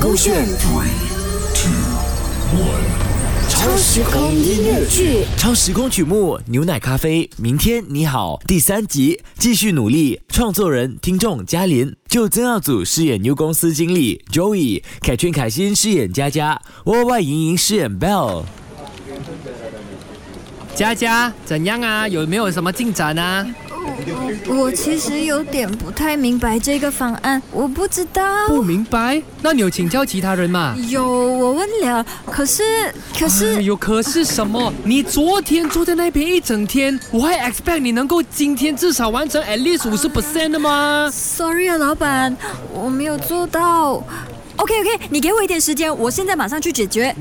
勾选 Three, two, one. 超时空音乐剧。超时空曲目《牛奶咖啡》，明天你好，第三集继续努力。创作人、听众嘉林，就曾耀祖饰演牛公司经理 Joey，凯旋凯欣饰演佳佳，窝外莹莹饰演 Bell。佳佳，怎样啊？有没有什么进展啊？我其实有点不太明白这个方案，我不知道。不明白？那你有请教其他人吗？有，我问了，可是可哎是呦，可是什么？你昨天坐在那边一整天，我还 expect 你能够今天至少完成 at least 五十 percent 的吗？，sorry 啊，老板，我没有做到。OK OK，你给我一点时间，我现在马上去解决。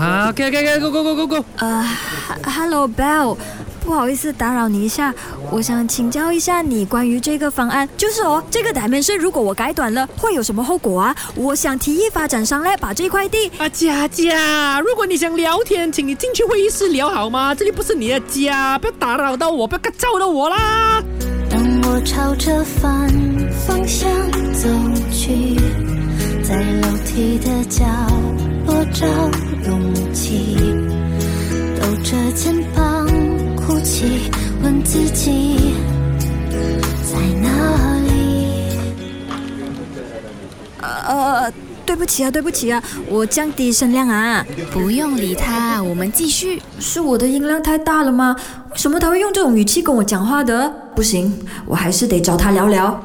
啊，OK OK OK，Go Go Go Go Go。呃哈，Hello Bell，不好意思打扰你一下，我想请教一下你关于这个方案，就是哦，这个 dimension 如果我改短了，会有什么后果啊？我想提议发展商来把这块地。啊，佳佳，如果你想聊天，请你进去会议室聊好吗？这里不是你的家，不要打扰到我，不要干扰到我啦。当我朝着反方向走去，在楼梯的角落找勇气，抖着肩膀哭泣，问自己在哪里。呃，对不起啊，对不起啊，我降低声量啊。不用理他，我们继续。是我的音量太大了吗？为什么他会用这种语气跟我讲话的？不行，我还是得找他聊聊。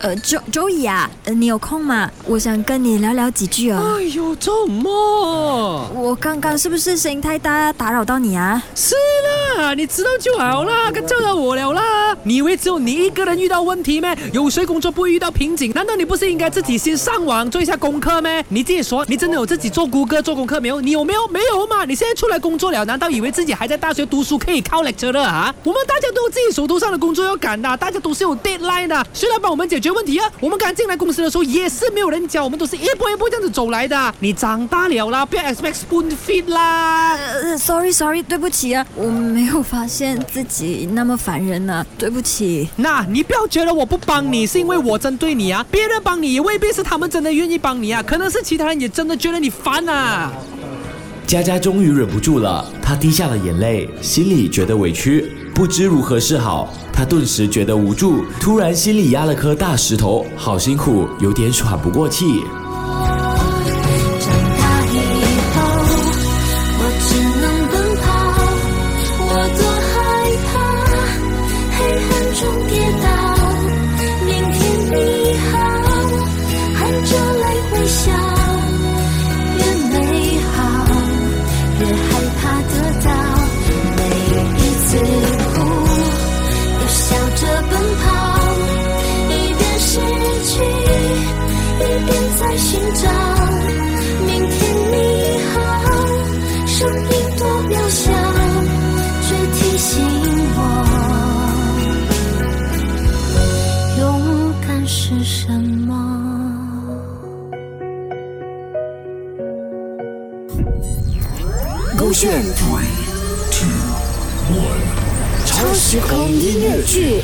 呃，周周乙啊，呃你有空吗？我想跟你聊聊几句啊。哎呦，怎么？我刚刚是不是声音太大，打扰到你啊？是啦，啊你知道就好啦，干叫到我了啦。你以为只有你一个人遇到问题咩？有谁工作不会遇到瓶颈？难道你不是应该自己先上网做一下功课咩？你自己说，你真的有自己做谷歌做功课没有？你有没有？没有嘛？你现在出来工作了，难道以为自己还在大学读书可以靠 lecture 的啊？我们大家都有自己手头上的工作要赶的，大家都是有 deadline 的。谁来帮我们解决问题啊？我们刚进来公司的时候也是没有人教，我们都是一步一步这样子走来的。你长大了啦，不要 expect spoon feed 啦。呃，sorry sorry，对不起啊，我没有发现自己那么烦人呢、对不起。那你不要觉得我不帮你，是因为我针对你啊。别人帮你也未必是他们真的愿意帮你啊，可能是其他人也真的觉得你烦啊。佳佳终于忍不住了，她滴下了眼泪，心里觉得委屈，不知如何是好。她顿时觉得无助，突然心里压了颗大石头，好辛苦，有点喘不过气。寻找。明天你好，声音多渺小，却提醒我，勇敢是什么。勾选 Three, two, one. 超时空音乐剧。